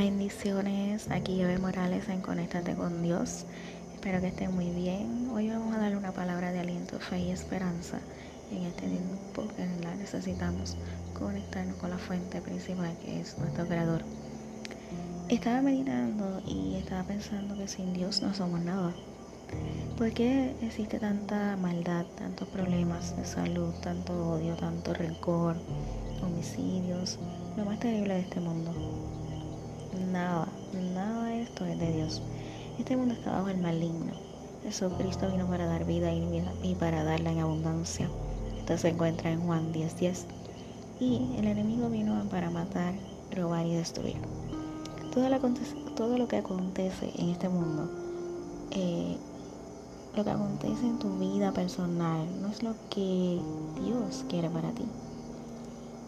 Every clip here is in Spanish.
Bendiciones, aquí Eve Morales en Conéctate con Dios. Espero que estén muy bien. Hoy vamos a darle una palabra de aliento, fe y esperanza en este tiempo que necesitamos conectarnos con la fuente principal que es nuestro Creador. Estaba meditando y estaba pensando que sin Dios no somos nada. ¿Por qué existe tanta maldad, tantos problemas de salud, tanto odio, tanto rencor, homicidios, lo más terrible de este mundo? Nada, nada de esto es de Dios. Este mundo está bajo el maligno. Jesucristo vino para dar vida y, para darla en abundancia. Esto se encuentra en Juan 10:10. 10. Y el enemigo vino para matar, robar y destruir. Todo lo, todo lo que acontece en este mundo, eh, lo que acontece en tu vida personal, no es lo que Dios quiere para ti.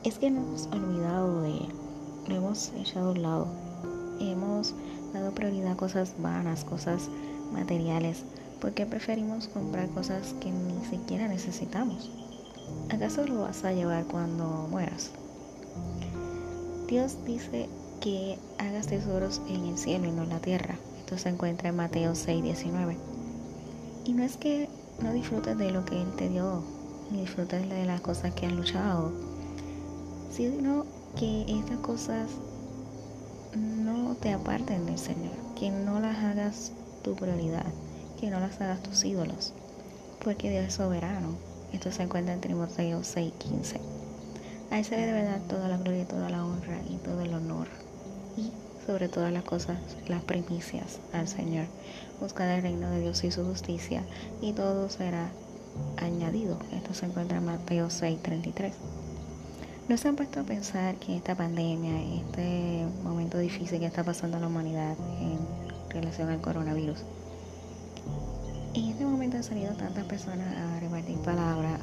Es que nos hemos olvidado de Él, lo hemos echado a un lado hemos dado prioridad a cosas vanas, cosas materiales, porque preferimos comprar cosas que ni siquiera necesitamos. ¿Acaso lo vas a llevar cuando mueras? Dios dice que hagas tesoros en el cielo y no en la tierra. Esto se encuentra en Mateo 6, 19. Y no es que no disfrutes de lo que Él te dio, ni disfrutes de las cosas que has luchado, sino que estas cosas no te aparten del Señor, que no las hagas tu prioridad, que no las hagas tus ídolos, porque Dios es soberano. Esto se encuentra en Timoteo 6:15. A Él se le debe dar toda la gloria, toda la honra y todo el honor. Y sobre todas las cosas, las primicias al Señor. Buscar el reino de Dios y su justicia, y todo será añadido. Esto se encuentra en Mateo 6:33. ¿No se han puesto a pensar que esta pandemia, este momento difícil que está pasando la humanidad en relación al coronavirus, en este momento han salido tantas personas a repartir palabras,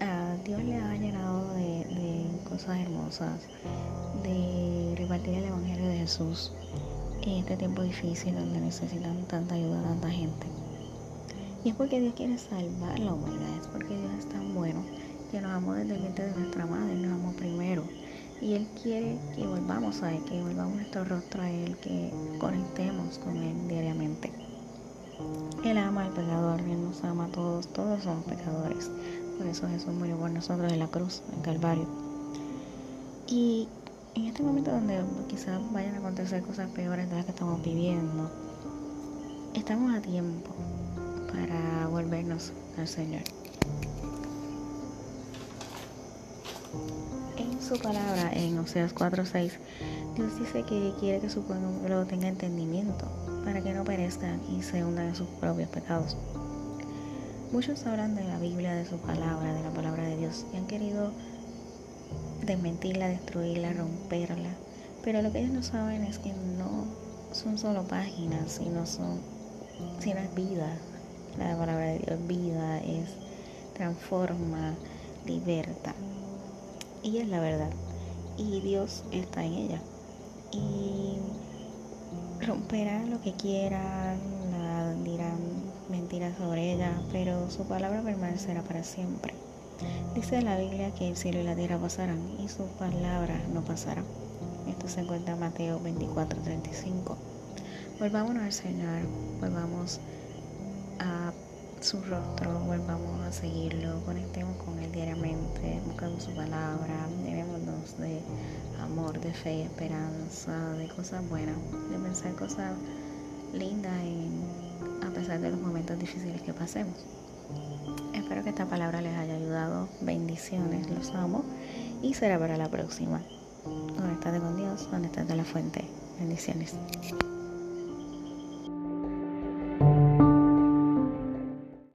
a, Dios le ha llenado de, de cosas hermosas, de repartir el Evangelio de Jesús en este tiempo difícil donde necesitan tanta ayuda, tanta gente. Y es porque Dios quiere salvar la humanidad, es porque Dios es tan bueno que nos amó desde el vientre de nuestra madre, nos amó primero. Y Él quiere que volvamos a Él, que volvamos nuestro rostro a Él, que conectemos con Él diariamente. Él ama al pecador, Él nos ama a todos, todos somos pecadores. Por eso Jesús murió por nosotros en la cruz, en Calvario. Y en este momento donde quizás vayan a acontecer cosas peores de las que estamos viviendo, estamos a tiempo para volvernos al Señor. En su palabra, en Oseas 4:6, Dios dice que quiere que su pueblo tenga entendimiento para que no perezcan y se hundan en sus propios pecados. Muchos hablan de la Biblia, de su palabra, de la palabra de Dios y han querido desmentirla, destruirla, romperla. Pero lo que ellos no saben es que no son solo páginas, sino son, sino es vida. La palabra de Dios vida, es transforma, liberta. Y es la verdad. Y Dios está en ella. Y romperán lo que quieran, dirán mentiras sobre ella, pero su palabra permanecerá para siempre. Dice la Biblia que el cielo y la tierra pasarán y su palabra no pasará. Esto se encuentra en Mateo 24, 35. Volvámonos al Señor, volvamos su rostro, volvamos a seguirlo, conectemos con él diariamente, buscando su palabra, llevémonos de amor, de fe, esperanza, de cosas buenas, de pensar cosas lindas a pesar de los momentos difíciles que pasemos. Espero que esta palabra les haya ayudado. Bendiciones, los amo y será para la próxima. Con Dios, de la fuente. Bendiciones.